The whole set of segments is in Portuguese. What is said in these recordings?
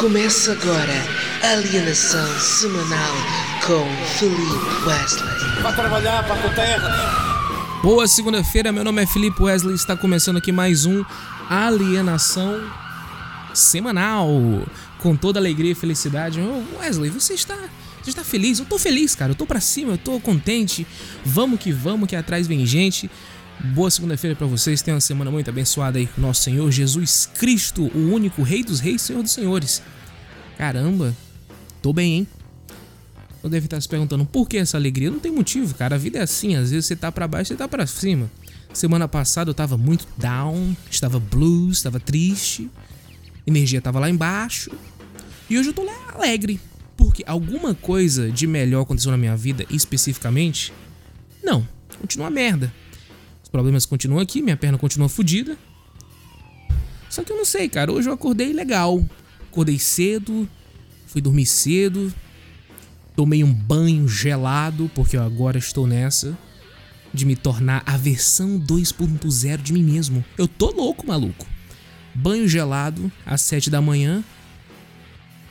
Começa agora a alienação semanal com Felipe Wesley. Vai trabalhar para a terra. Boa segunda-feira, meu nome é Felipe Wesley, está começando aqui mais um Alienação Semanal, com toda alegria e felicidade. Wesley, você está, você está feliz? Eu tô feliz, cara, eu tô pra cima, eu tô contente. Vamos que vamos, que atrás vem gente. Boa segunda-feira para vocês, tenham uma semana muito abençoada aí com nosso Senhor Jesus Cristo, o único Rei dos Reis, Senhor dos Senhores. Caramba, tô bem, hein? Eu deve estar se perguntando por que essa alegria? Não tem motivo, cara. A vida é assim, às vezes você tá para baixo, você tá para cima. Semana passada eu tava muito down, estava blues, estava triste, energia tava lá embaixo. E hoje eu tô alegre, porque alguma coisa de melhor aconteceu na minha vida, especificamente? Não, continua merda problemas continuam aqui, minha perna continua fodida. Só que eu não sei, cara. Hoje eu acordei legal. Acordei cedo, fui dormir cedo, tomei um banho gelado, porque eu agora estou nessa de me tornar a versão 2.0 de mim mesmo. Eu tô louco, maluco. Banho gelado às 7 da manhã.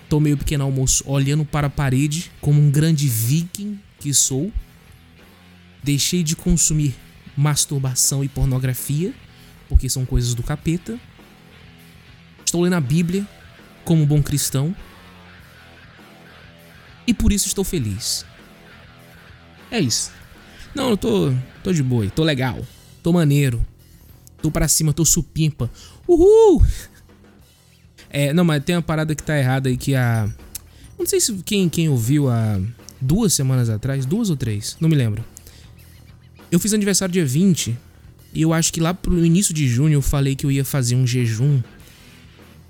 Tomei o pequeno almoço olhando para a parede como um grande viking que sou. Deixei de consumir masturbação e pornografia, porque são coisas do capeta. Estou lendo a Bíblia como bom cristão. E por isso estou feliz. É isso. Não, eu tô, tô de boa, tô legal, tô maneiro. Tô pra cima, tô supimpa. Uhul! É, não, mas tem uma parada que tá errada aí que a. Não sei se quem, quem ouviu há duas semanas atrás, duas ou três, não me lembro. Eu fiz aniversário dia 20 e eu acho que lá pro início de junho eu falei que eu ia fazer um jejum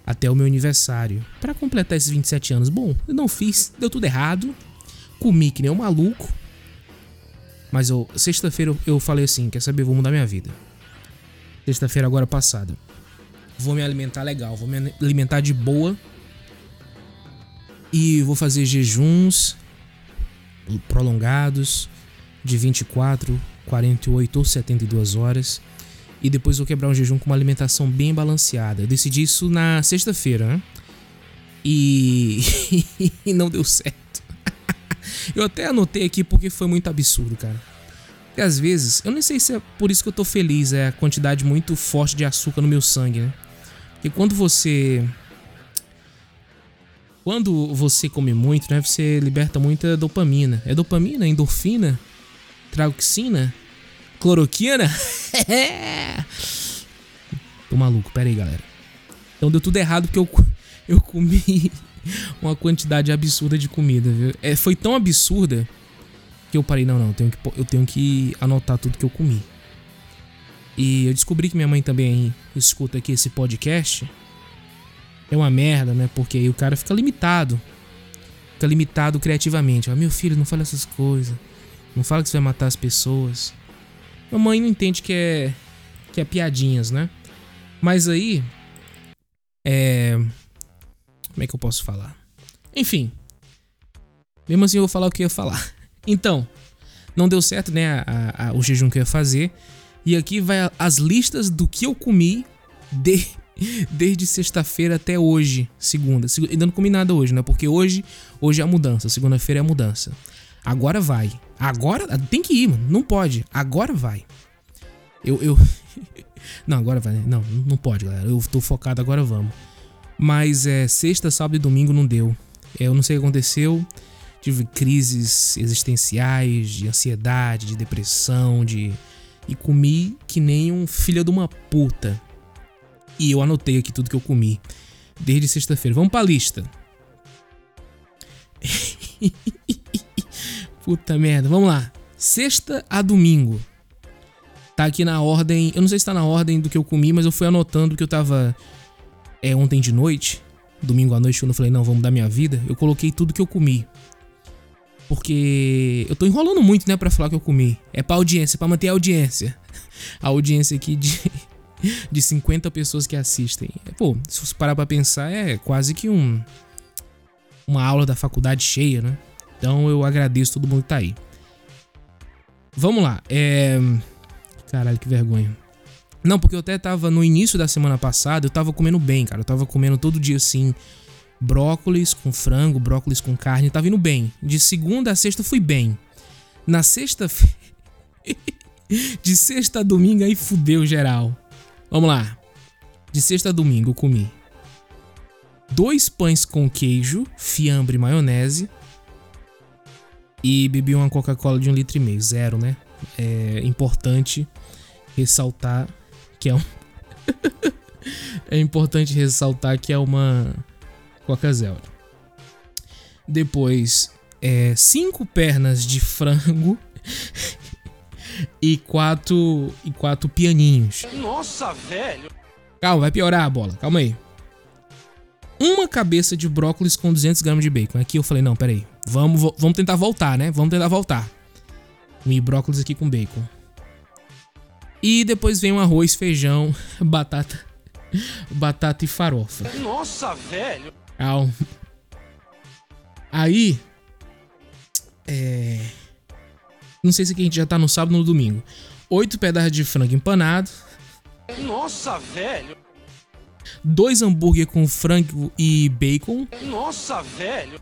até o meu aniversário para completar esses 27 anos. Bom, eu não fiz, deu tudo errado. Comi que nem um maluco. Mas eu sexta-feira eu, eu falei assim, quer saber, vou mudar minha vida. Sexta-feira agora passada. Vou me alimentar legal, vou me alimentar de boa. E vou fazer jejuns prolongados de 24, 48 ou 72 horas. E depois vou quebrar um jejum com uma alimentação bem balanceada. Eu decidi isso na sexta-feira, né? E... e não deu certo. eu até anotei aqui porque foi muito absurdo, cara. Porque às vezes, eu nem sei se é por isso que eu tô feliz, é a quantidade muito forte de açúcar no meu sangue, né? Porque quando você quando você come muito, né, você liberta muita dopamina. É dopamina, endorfina, trauxina, cloroquina. Tô maluco, pera aí, galera. Então deu tudo errado porque eu, eu comi uma quantidade absurda de comida, viu? É, foi tão absurda que eu parei, não, não, eu tenho, que, eu tenho que anotar tudo que eu comi. E eu descobri que minha mãe também escuta aqui esse podcast. É uma merda, né? Porque aí o cara fica limitado. Fica limitado criativamente. Ah, meu filho, não fala essas coisas. Não fala que você vai matar as pessoas. Mamãe não entende que é que é piadinhas, né? Mas aí é como é que eu posso falar? Enfim. Mesmo assim eu vou falar o que eu ia falar. Então, não deu certo, né, a, a, o jejum que eu ia fazer. E aqui vai as listas do que eu comi de, desde sexta-feira até hoje, segunda. Ainda não comi nada hoje, né? Porque hoje, hoje é a mudança, segunda-feira é a mudança. Agora vai. Agora tem que ir, mano. Não pode. Agora vai. Eu. eu... não, agora vai. Não, não pode, galera. Eu tô focado, agora vamos. Mas é sexta, sábado e domingo não deu. É, eu não sei o que aconteceu. Tive crises existenciais, de ansiedade, de depressão, de. E comi que nem um filho de uma puta. E eu anotei aqui tudo que eu comi. Desde sexta-feira. Vamos pra lista. Puta merda, vamos lá. Sexta a domingo. Tá aqui na ordem. Eu não sei se tá na ordem do que eu comi, mas eu fui anotando que eu tava. É ontem de noite. Domingo à noite, quando eu falei, não, vamos mudar minha vida. Eu coloquei tudo que eu comi. Porque eu tô enrolando muito, né, pra falar que eu comi. É pra audiência, pra manter a audiência. A audiência aqui de, de 50 pessoas que assistem. Pô, se você parar pra pensar, é quase que um. Uma aula da faculdade cheia, né? Então eu agradeço todo mundo que tá aí. Vamos lá. É. Caralho, que vergonha. Não, porque eu até tava no início da semana passada, eu tava comendo bem, cara. Eu tava comendo todo dia assim. Brócolis com frango, brócolis com carne, tá vindo bem. De segunda a sexta fui bem. Na sexta De sexta a domingo aí fudeu geral. Vamos lá. De sexta a domingo eu comi dois pães com queijo, fiambre e maionese. E bebi uma Coca-Cola de um litro e meio. Zero, né? É importante ressaltar que é um. é importante ressaltar que é uma Coca Zero. Depois, é, cinco pernas de frango e quatro e quatro pianinhos. Nossa, velho. Calma, vai piorar a bola. Calma aí. Uma cabeça de brócolis com 200 gramas de bacon. Aqui eu falei, não, peraí. Vamos, vamos tentar voltar, né? Vamos tentar voltar. Comi brócolis aqui com bacon. E depois vem um arroz, feijão, batata, batata e farofa. Nossa, velho. Calma. Aí, é... Não sei se aqui a gente já tá no sábado ou no domingo. Oito pedaços de frango empanado. Nossa, velho. Dois hambúrguer com frango e bacon. Nossa, velho.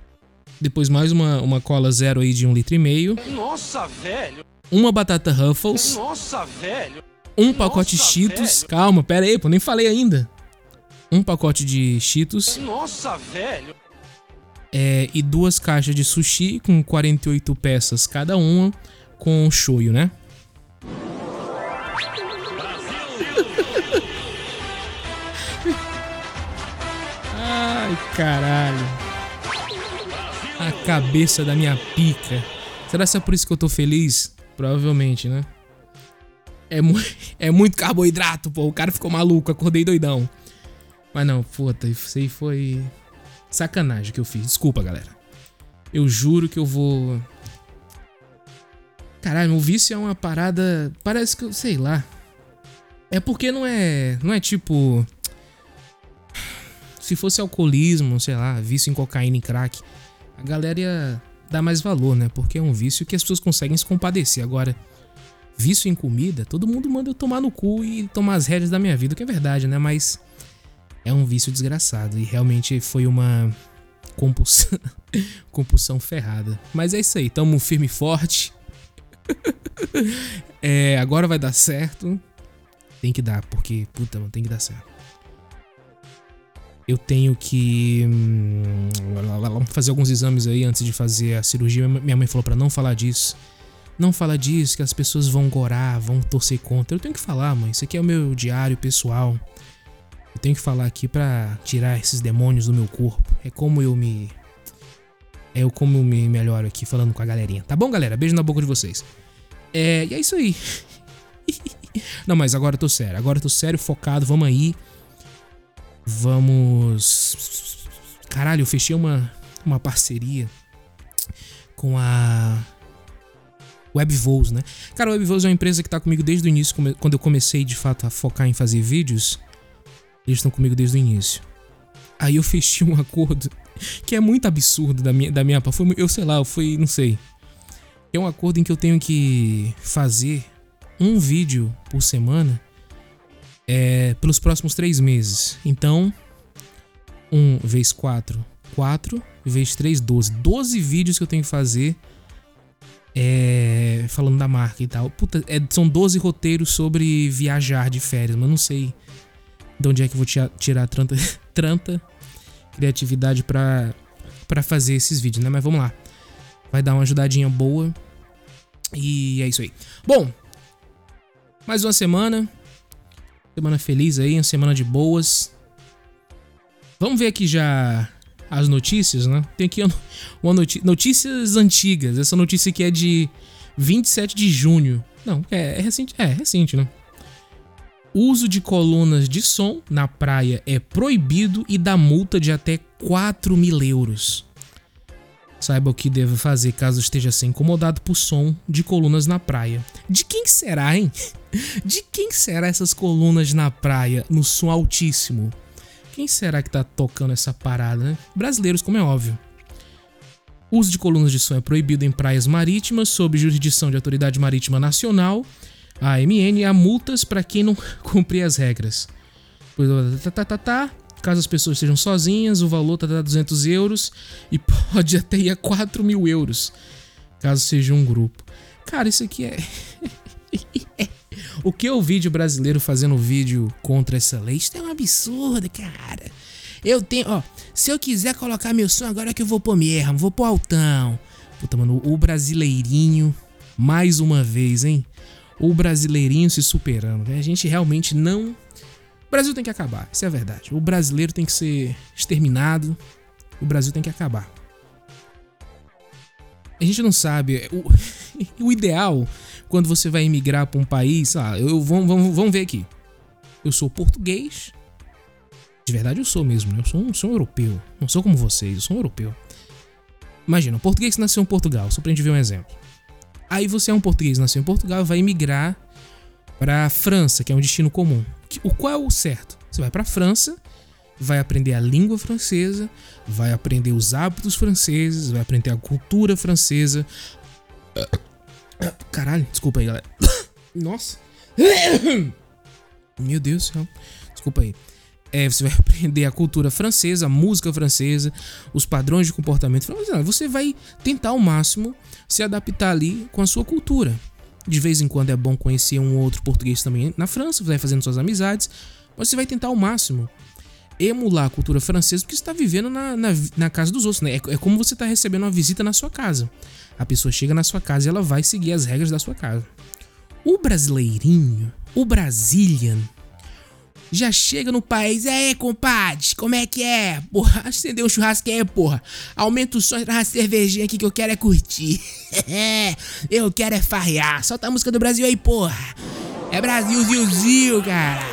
Depois mais uma, uma cola zero aí de um litro e meio. Nossa, velho. Uma batata Ruffles. Nossa, velho. Um pacote Nossa, Cheetos. velho. Calma, pera aí, pô, nem falei ainda. Um pacote de Cheetos. Nossa, velho. É, e duas caixas de sushi com 48 peças cada uma, com shoyu, né? Ai, caralho. A cabeça da minha pica. Será que é por isso que eu tô feliz? Provavelmente, né? É, mu é muito carboidrato, pô. O cara ficou maluco, acordei doidão. Mas não, puta, isso aí foi sacanagem que eu fiz. Desculpa, galera. Eu juro que eu vou. Caralho, o vício é uma parada. Parece que eu. Sei lá. É porque não é. Não é tipo. Se fosse alcoolismo, sei lá, vício em cocaína e crack, a galera ia dar mais valor, né? Porque é um vício que as pessoas conseguem se compadecer. Agora, vício em comida, todo mundo manda eu tomar no cu e tomar as rédeas da minha vida, que é verdade, né? Mas é um vício desgraçado e realmente foi uma compulsão, compulsão ferrada. Mas é isso aí, tamo firme e forte. é, agora vai dar certo. Tem que dar, porque, puta, mano, tem que dar certo. Eu tenho que hum, fazer alguns exames aí antes de fazer a cirurgia. Minha mãe falou pra não falar disso. Não fala disso, que as pessoas vão gorar, vão torcer contra. Eu tenho que falar, mãe. Isso aqui é o meu diário pessoal. Eu tenho que falar aqui pra tirar esses demônios do meu corpo. É como eu me. É eu como eu me melhoro aqui falando com a galerinha. Tá bom, galera? Beijo na boca de vocês. É, e é isso aí. Não, mas agora eu tô sério. Agora eu tô sério, focado. Vamos aí. Vamos. Caralho, eu fechei uma, uma parceria com a Webvows, né? Cara, a é uma empresa que tá comigo desde o início, quando eu comecei de fato a focar em fazer vídeos. Eles estão comigo desde o início. Aí eu fechei um acordo que é muito absurdo da minha, da minha parte. Foi Eu sei lá, fui, não sei. É um acordo em que eu tenho que fazer um vídeo por semana é, pelos próximos três meses. Então, um vezes quatro, quatro vezes três, doze. Doze vídeos que eu tenho que fazer é, falando da marca e tal. Puta, é, são 12 roteiros sobre viajar de férias, mas não sei de onde é que eu vou tia- tirar tanta, criatividade pra, pra fazer esses vídeos, né? Mas vamos lá. Vai dar uma ajudadinha boa. E é isso aí. Bom, mais uma semana. Semana feliz aí, uma semana de boas. Vamos ver aqui já as notícias, né? Tem aqui uma- notícia. Notícias antigas. Essa notícia aqui é de 27 de junho. Não, é, é recente. É, recente, né? Uso de colunas de som na praia é proibido e dá multa de até 4 mil euros. Saiba o que deve fazer caso esteja sendo incomodado por som de colunas na praia. De quem será, hein? De quem será essas colunas na praia no som altíssimo? Quem será que tá tocando essa parada, né? Brasileiros, como é óbvio. O uso de colunas de som é proibido em praias marítimas sob jurisdição de Autoridade Marítima Nacional, AMN, e há multas para quem não cumprir as regras. Tá, tá, tá, tá. Caso as pessoas estejam sozinhas, o valor tá a 200 euros e pode até ir a 4 mil euros, caso seja um grupo. Cara, isso aqui é. o que eu vi de brasileiro fazendo vídeo contra essa lei? Isso é um absurdo, cara. Eu tenho, ó, se eu quiser colocar meu som agora é que eu vou pôr mesmo, vou pôr altão. Puta, mano, o brasileirinho, mais uma vez, hein? O brasileirinho se superando. Né? A gente realmente não. O Brasil tem que acabar, isso é a verdade. O brasileiro tem que ser exterminado. O Brasil tem que acabar. A gente não sabe. O, o ideal, quando você vai emigrar para um país, ah, eu, vamos, vamos, vamos ver aqui. Eu sou português. De verdade eu sou mesmo, né? Eu sou um, sou um europeu. Não sou como vocês, eu sou um europeu. Imagina, um português que nasceu em Portugal, só pra gente ver um exemplo. Aí você é um português, nasceu em Portugal, vai emigrar para França, que é um destino comum. O qual é o certo? Você vai para França, vai aprender a língua francesa, vai aprender os hábitos franceses, vai aprender a cultura francesa. Caralho, desculpa aí, galera. Nossa. Meu Deus do céu. Desculpa aí. É, você vai aprender a cultura francesa, a música francesa, os padrões de comportamento francês. Você vai tentar ao máximo se adaptar ali com a sua cultura. De vez em quando é bom conhecer um outro português também na França, vai fazendo suas amizades, mas você vai tentar ao máximo emular a cultura francesa porque você está vivendo na, na, na, casa dos outros. Né? É, é como você está recebendo uma visita na sua casa. A pessoa chega na sua casa e ela vai seguir as regras da sua casa. O brasileirinho, o Brazilian, já chega no país, aí, compadre, como é que é? Porra, acendeu um churrasco aí, porra. Aumenta o som, traz uma cervejinha aqui que eu quero é curtir. eu quero é farrear. Solta a música do Brasil aí, porra. É Brasil, cara.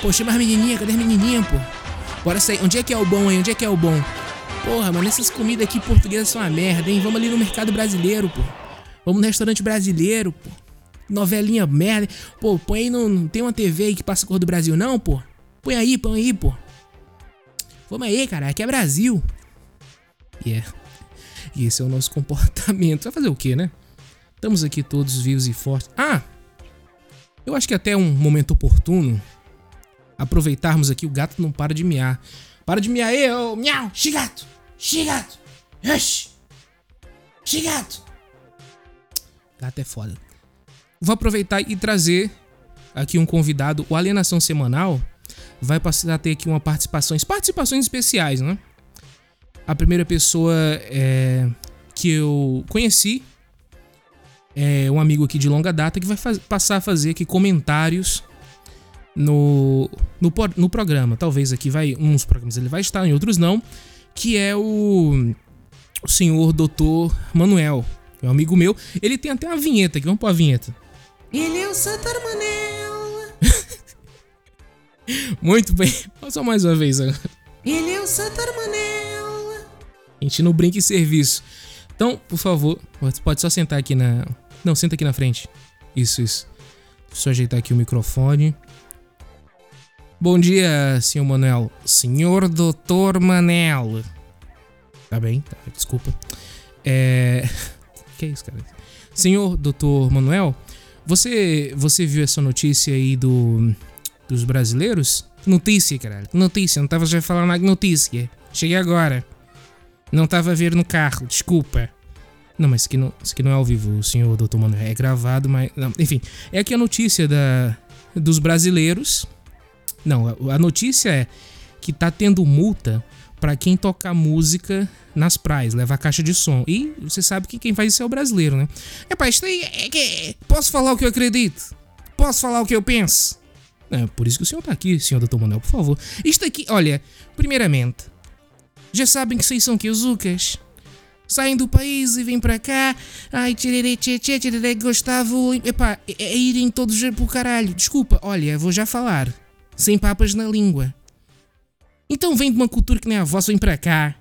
Pô, chama as menininhas, cadê as menininhas, pô? Bora sair. Onde é que é o bom aí? Onde é que é o bom? Porra, mano, essas comidas aqui portuguesas são uma merda, hein? Vamos ali no mercado brasileiro, pô. Vamos no restaurante brasileiro, pô novelinha merda. Pô, põe aí no. Tem uma TV aí que passa cor do Brasil, não, pô? Põe aí, põe aí, pô. Vamos aí, cara. Aqui é Brasil. E yeah. E esse é o nosso comportamento. Vai fazer o quê, né? Estamos aqui todos vivos e fortes. Ah! Eu acho que até um momento oportuno aproveitarmos aqui. O gato não para de miar. Para de miar aí, ô miau! Xigato! Xigato! Oxi! Xigato! Gato é foda. Vou aproveitar e trazer aqui um convidado. O Alienação Semanal vai passar a ter aqui uma participações, participações especiais, né? A primeira pessoa é, que eu conheci é um amigo aqui de longa data que vai faz, passar a fazer aqui comentários no, no, no programa. Talvez aqui vai uns programas ele vai estar, em outros não. Que é o, o senhor doutor Manuel, é um amigo meu. Ele tem até uma vinheta aqui, vamos pôr a vinheta. Ele é o Santar Manel. Muito bem. Só mais uma vez agora. Ele é o Santar Manel. A gente não brinca em serviço. Então, por favor, pode só sentar aqui na. Não, senta aqui na frente. Isso, isso. Deixa eu ajeitar aqui o microfone. Bom dia, senhor Manuel. Senhor Doutor Manel. Tá bem, tá, desculpa. É. Que é isso, cara? Senhor Doutor Manuel, você, você viu essa notícia aí do, dos brasileiros? Notícia, caralho. Notícia, não tava já falando de notícia. Cheguei agora. Não tava ver no carro, desculpa. Não, mas isso aqui não, isso aqui não é ao vivo, o senhor doutor Manuel. É gravado, mas. Não, enfim, é aqui a notícia da, dos brasileiros. Não, a, a notícia é que tá tendo multa para quem tocar música nas praias, levar caixa de som. E você sabe que quem faz isso é o brasileiro, né? É pá, isso aí é que. Posso falar o que eu acredito? Posso falar o que eu penso? É por isso que o senhor tá aqui, senhor doutor Manuel, por favor. Isto aqui, olha, primeiramente, já sabem que vocês são Ucas. Saem do país e vêm para cá. Ai, tirerê, tchê, tchê, Gustavo. Epá, é, é irem todos pro caralho. Desculpa, olha, vou já falar. Sem papas na língua. Então vem de uma cultura que nem a vossa, vem para cá.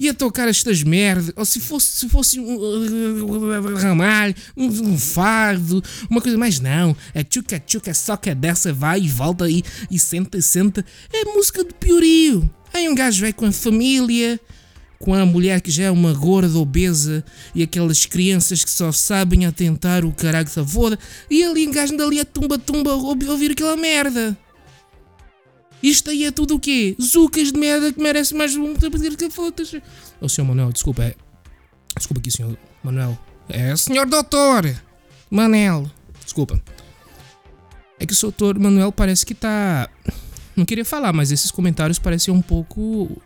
Ia tocar estas merdas, ou se fosse, se fosse um, um ramalho, um, um, fardo, uma coisa, mas não, é tchuca tchuca, só que é dessa, vai e volta aí e senta e senta. É música do piorio. Aí um gajo vai com a família, com a mulher que já é uma gorda obesa e aquelas crianças que só sabem atentar o caralho da foda, e ali um gajo anda ali a tumba tumba ouvir aquela merda. Isto aí é tudo o quê? Zucas de merda que merece mais um. Ô, senhor Manuel, desculpa, é. Desculpa aqui, senhor Manuel. É, senhor doutor Manel. Desculpa. É que o doutor Manuel parece que tá. Não queria falar, mas esses comentários parecem um pouco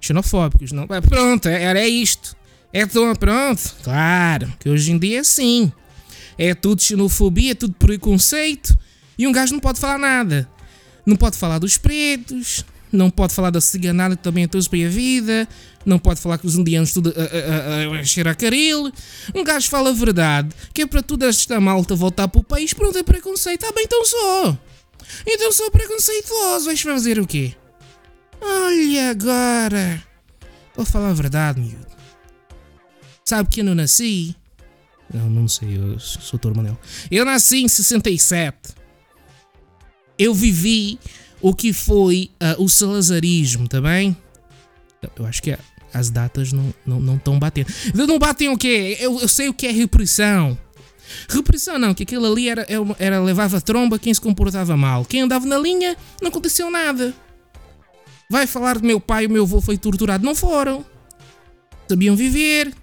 xenofóbicos, não? É, pronto, era isto. É tudo, pronto. Claro, que hoje em dia é assim. É tudo xenofobia, é tudo preconceito. E um gajo não pode falar nada. Não pode falar dos pretos, não pode falar da ciganada que também é todos para a vida, não pode falar que os indianos tudo a, a, a, a cheirar caril. Um gajo fala a verdade, que é para toda esta malta voltar para o país, pronto, é preconceito. Ah, bem, então sou. Então sou preconceituoso, vais fazer o quê? Olha agora. Vou falar a verdade, miúdo. Sabe que eu não nasci? Não, não sei, eu sou Dr. Manel. Eu nasci em 67. Eu vivi o que foi uh, o salazarismo, tá bem? Eu acho que as datas não estão não, batendo. Não batem o quê? Eu, eu sei o que é repressão. Repressão não, que aquilo ali era, era levava tromba quem se comportava mal. Quem andava na linha, não aconteceu nada. Vai falar do meu pai o meu avô foi torturado. Não foram. Sabiam viver.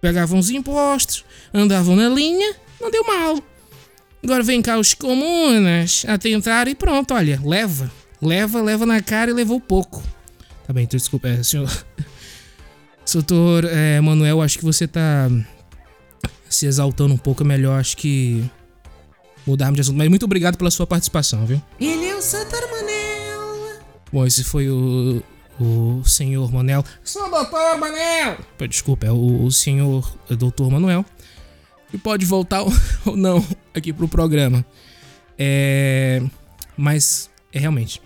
Pegavam os impostos. Andavam na linha. Não deu mal. Agora vem cá os comunas a tentar e pronto, olha, leva. Leva, leva na cara e levou pouco. Tá bem, então desculpa, é, senhor. Doutor é, Manuel, acho que você tá se exaltando um pouco. É melhor, acho que mudarmos de assunto. Mas muito obrigado pela sua participação, viu? Ele é o Santar Manel. Bom, esse foi o, o senhor Manel. Sou doutor Manel! Desculpa, é o, o senhor doutor Manuel e pode voltar ou não aqui pro programa. É, mas é realmente.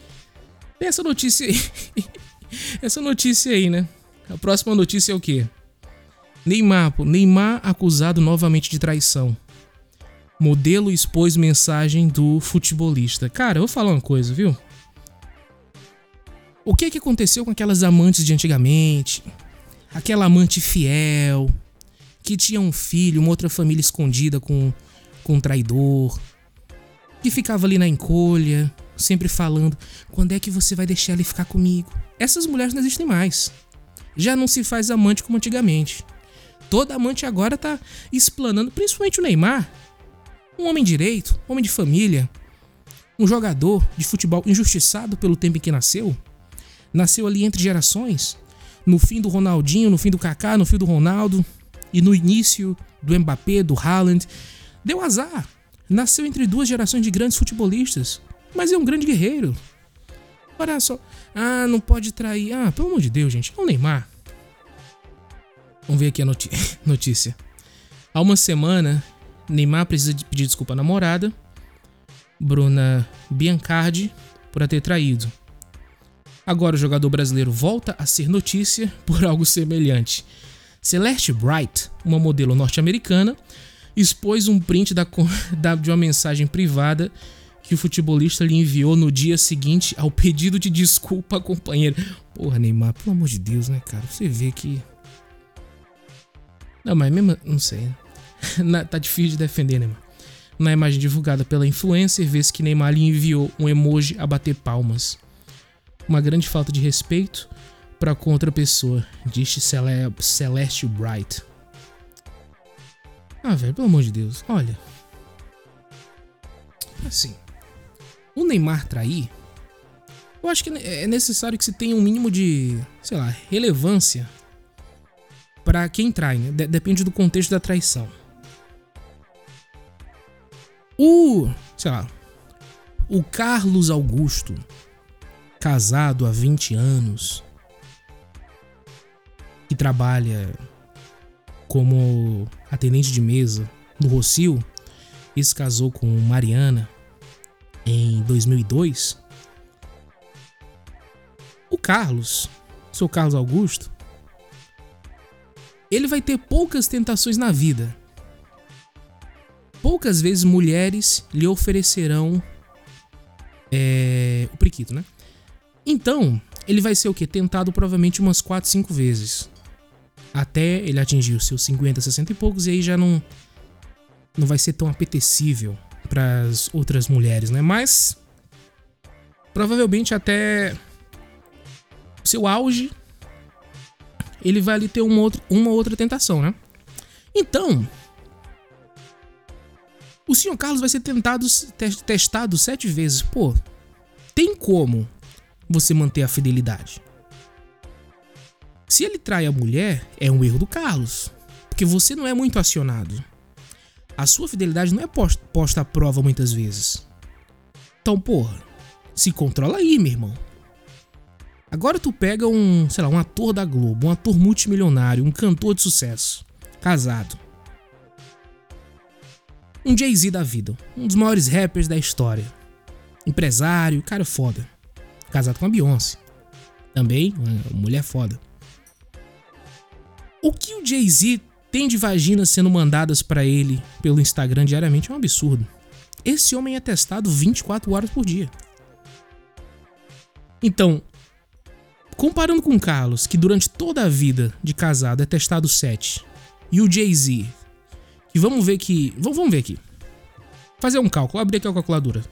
Tem essa notícia aí. essa notícia aí, né? A próxima notícia é o quê? Neymar, pô, Neymar acusado novamente de traição. Modelo expôs mensagem do futebolista. Cara, eu vou falar uma coisa, viu? O que que aconteceu com aquelas amantes de antigamente? Aquela amante fiel, que tinha um filho, uma outra família escondida com, com um traidor, que ficava ali na encolha, sempre falando: quando é que você vai deixar ele ficar comigo? Essas mulheres não existem mais. Já não se faz amante como antigamente. Toda amante agora tá explanando, principalmente o Neymar. Um homem direito, um homem de família, um jogador de futebol injustiçado pelo tempo em que nasceu. Nasceu ali entre gerações, no fim do Ronaldinho, no fim do Kaká, no fim do Ronaldo, e no início do Mbappé, do Haaland, deu azar. Nasceu entre duas gerações de grandes futebolistas, mas é um grande guerreiro. Olha só, ah, não pode trair. Ah, pelo amor de Deus, gente, é o Neymar. Vamos ver aqui a notícia. Há uma semana, Neymar precisa de pedir desculpa à namorada, Bruna Biancardi, por a ter traído. Agora o jogador brasileiro volta a ser notícia por algo semelhante. Celeste Bright, uma modelo norte-americana, expôs um print da, de uma mensagem privada que o futebolista lhe enviou no dia seguinte ao pedido de desculpa à companheira. Porra, Neymar, pelo amor de Deus, né, cara? Você vê que. Não, mas mesmo. Não sei. tá difícil de defender, Neymar. Na imagem divulgada pela influencer, vê-se que Neymar lhe enviou um emoji a bater palmas. Uma grande falta de respeito para com outra pessoa, disse Cele Celeste Bright. Ah, velho, pelo amor de Deus, olha. Assim, o Neymar trair, eu acho que é necessário que se tenha um mínimo de, sei lá, relevância para quem trai, né? Depende do contexto da traição. O, sei lá, o Carlos Augusto, casado há 20 anos, que trabalha como atendente de mesa no Rocio e se casou com Mariana em 2002. O Carlos, seu Carlos Augusto, ele vai ter poucas tentações na vida. Poucas vezes mulheres lhe oferecerão é, o priquito, né? Então, ele vai ser o que? Tentado provavelmente umas 4, 5 vezes até ele atingir os seus 50, 60 e poucos, e aí já não, não vai ser tão apetecível para as outras mulheres, né? Mas provavelmente até seu auge, ele vai ali ter uma outra, uma outra tentação, né? Então, o senhor Carlos vai ser tentado, te- testado sete vezes. Pô, tem como você manter a fidelidade? Se ele trai a mulher, é um erro do Carlos. Porque você não é muito acionado. A sua fidelidade não é pos- posta à prova muitas vezes. Então, porra, se controla aí, meu irmão. Agora tu pega um, sei lá, um ator da Globo, um ator multimilionário, um cantor de sucesso, casado. Um Jay-Z da vida, um dos maiores rappers da história. Empresário, cara foda. Casado com a Beyoncé. Também, uma mulher foda. O que o Jay-Z tem de vaginas sendo mandadas pra ele pelo Instagram diariamente é um absurdo. Esse homem é testado 24 horas por dia. Então, comparando com o Carlos, que durante toda a vida de casado é testado 7, e o Jay-Z, que vamos ver que. Vamos ver aqui. Fazer um cálculo, abrir aqui a calculadora.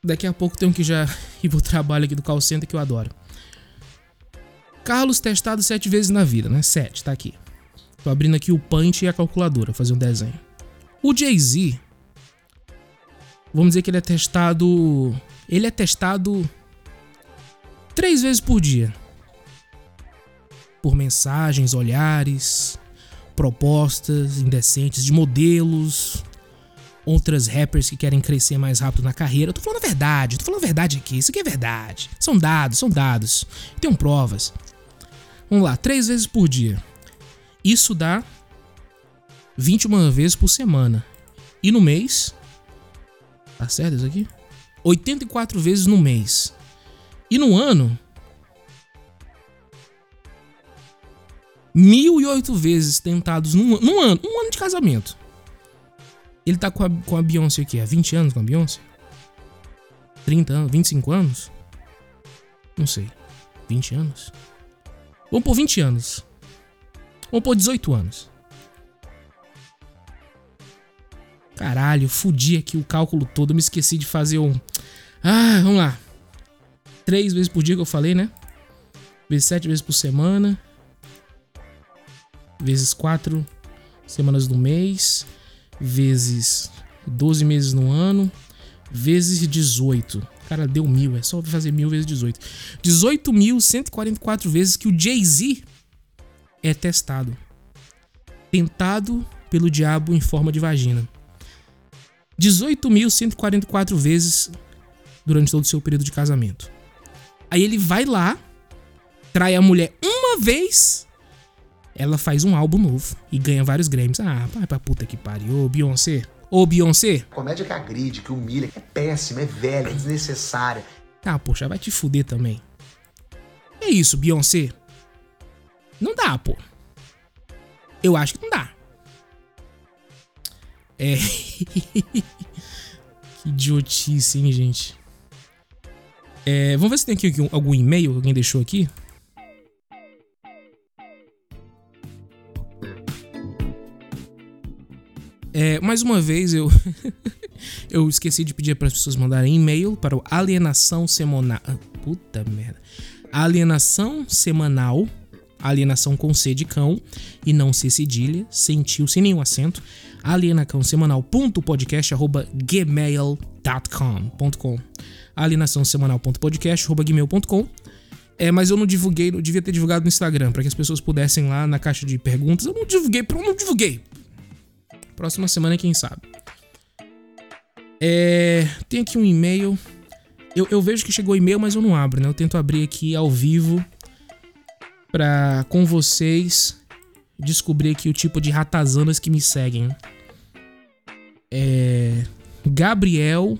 Daqui a pouco tenho que já ir pro trabalho aqui do call center que eu adoro. Carlos testado 7 vezes na vida, né? 7, tá aqui. Tô abrindo aqui o punch e a calculadora, fazer um desenho. O Jay-Z, vamos dizer que ele é testado. Ele é testado três vezes por dia. Por mensagens, olhares, propostas indecentes de modelos, outras rappers que querem crescer mais rápido na carreira. Eu tô falando a verdade, tô falando a verdade aqui. Isso aqui é verdade. São dados, são dados. Tenho provas. Vamos lá, três vezes por dia. Isso dá 21 vezes por semana. E no mês. Tá certo isso aqui? 84 vezes no mês. E no ano. 1008 vezes tentados num, num ano. Um ano de casamento. Ele tá com a, com a Beyoncé aqui, há 20 anos com a Beyoncé? 30 anos? 25 anos? Não sei. 20 anos? Vamos por 20 anos. Vamos por 18 anos. Caralho, fudi aqui o cálculo todo, me esqueci de fazer um. Ah, vamos lá. Três vezes por dia que eu falei, né? Vezes sete vezes por semana. Vezes quatro semanas do mês. Vezes 12 meses no ano. Vezes 18. Cara, deu mil. É só fazer mil vezes 18. 18.144 vezes que o Jay-Z é testado. Tentado pelo diabo em forma de vagina. 18.144 vezes durante todo o seu período de casamento. Aí ele vai lá, trai a mulher uma vez, ela faz um álbum novo e ganha vários Grammys. Ah, vai pra puta que pariu, Beyoncé. Ô Beyoncé. Comédia que agride, que humilha, que é péssima, é velha, é desnecessária. Ah, poxa, vai te fuder também. É isso, Beyoncé. Não dá, pô. Eu acho que não dá. É. que idiotice, hein, gente. É, vamos ver se tem aqui algum e-mail que alguém deixou aqui. É, mais uma vez eu eu esqueci de pedir para as pessoas mandarem e-mail para o alienação semanal. Puta merda. Alienação semanal, alienação com C de cão e não C cedilha, sem tio, sem nenhum acento. Alienação semanal.podcast@gmail.com.com. Alienação semanal.podcast@gmail.com. É, mas eu não divulguei, eu devia ter divulgado no Instagram para que as pessoas pudessem lá na caixa de perguntas. Eu não divulguei, eu não divulguei. Próxima semana, quem sabe. É, tem aqui um e-mail. Eu, eu vejo que chegou e-mail, mas eu não abro, né? Eu tento abrir aqui ao vivo pra com vocês descobrir aqui o tipo de ratazanas que me seguem. É, Gabriel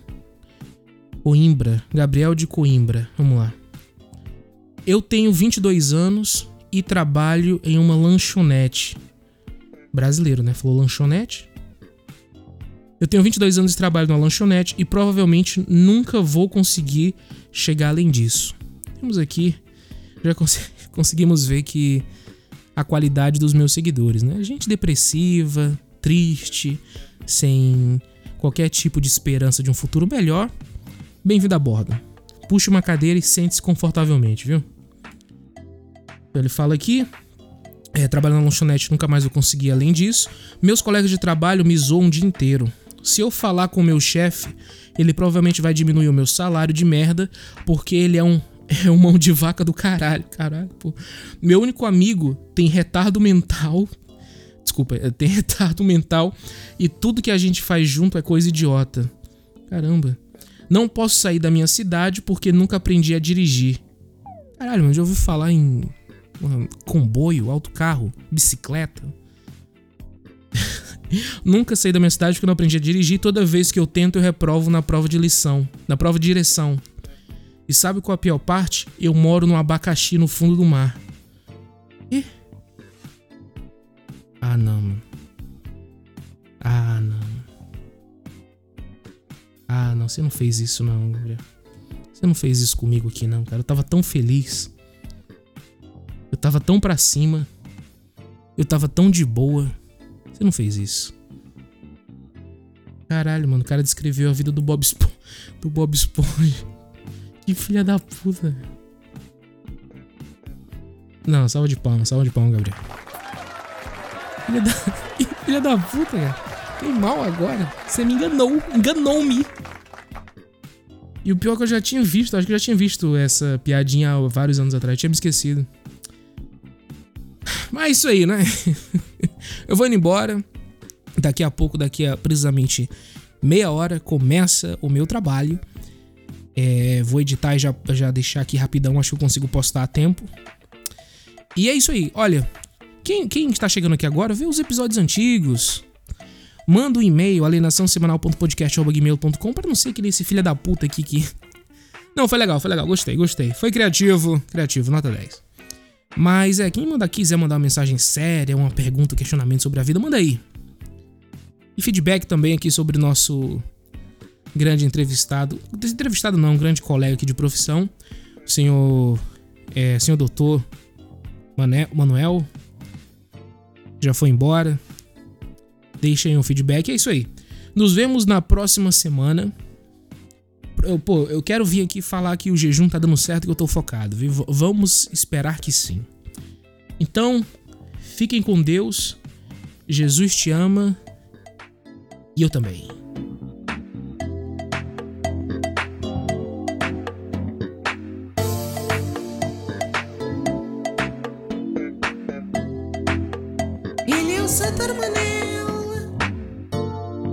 Coimbra. Gabriel de Coimbra. Vamos lá. Eu tenho 22 anos e trabalho em uma lanchonete brasileiro, né? Falou lanchonete. Eu tenho 22 anos de trabalho numa lanchonete e provavelmente nunca vou conseguir chegar além disso. Temos aqui, já cons conseguimos ver que a qualidade dos meus seguidores, né? Gente depressiva, triste, sem qualquer tipo de esperança de um futuro melhor, bem-vindo a bordo. Puxe uma cadeira e sente-se confortavelmente, viu? Ele fala aqui. É, trabalhando na lanchonete nunca mais eu consegui além disso. Meus colegas de trabalho me zoam o dia inteiro. Se eu falar com o meu chefe, ele provavelmente vai diminuir o meu salário de merda, porque ele é um é um mão de vaca do caralho, caralho, pô. Meu único amigo tem retardo mental. Desculpa, é, tem retardo mental e tudo que a gente faz junto é coisa idiota. Caramba. Não posso sair da minha cidade porque nunca aprendi a dirigir. Caralho, mas já ouvi falar em comboio, autocarro, bicicleta. nunca saí da minha cidade porque não aprendi a dirigir. Toda vez que eu tento, eu reprovo na prova de lição, na prova de direção. E sabe qual a pior parte? Eu moro num abacaxi no fundo do mar. Ih. Ah, não, mano. Ah, não. Ah, não, você não fez isso não, Gabriel. Você não fez isso comigo aqui não, cara. Eu tava tão feliz. Eu tava tão pra cima. Eu tava tão de boa. Você não fez isso. Caralho, mano, o cara descreveu a vida do Bob Esponja. Do Bob Esponja. Que filha da puta. Não, salva de palma, salva de palma, Gabriel. Filha da, filha da puta, cara. Tem mal agora. Você me enganou. Enganou-me. E o pior é que eu já tinha visto, acho que eu já tinha visto essa piadinha há vários anos atrás. Eu tinha me esquecido. É isso aí, né? eu vou indo embora. Daqui a pouco, daqui a precisamente meia hora, começa o meu trabalho. É, vou editar e já, já deixar aqui rapidão, acho que eu consigo postar a tempo. E é isso aí, olha. Quem, quem está chegando aqui agora, vê os episódios antigos. Manda um e-mail, alienaçãosemanal.podcast.gmail.com para não ser que nesse filho da puta aqui que. Não, foi legal, foi legal, gostei, gostei. Foi criativo, criativo, nota 10. Mas é, quem manda quiser mandar uma mensagem séria, uma pergunta, um questionamento sobre a vida, manda aí. E feedback também aqui sobre o nosso grande entrevistado. Entrevistado não, um grande colega aqui de profissão. O senhor. É, senhor doutor Mané, Manuel. Já foi embora. Deixem um feedback. É isso aí. Nos vemos na próxima semana. Eu, pô, eu quero vir aqui falar que o jejum tá dando certo e que eu tô focado. Viu? Vamos esperar que sim. Então, fiquem com Deus. Jesus te ama. E eu também.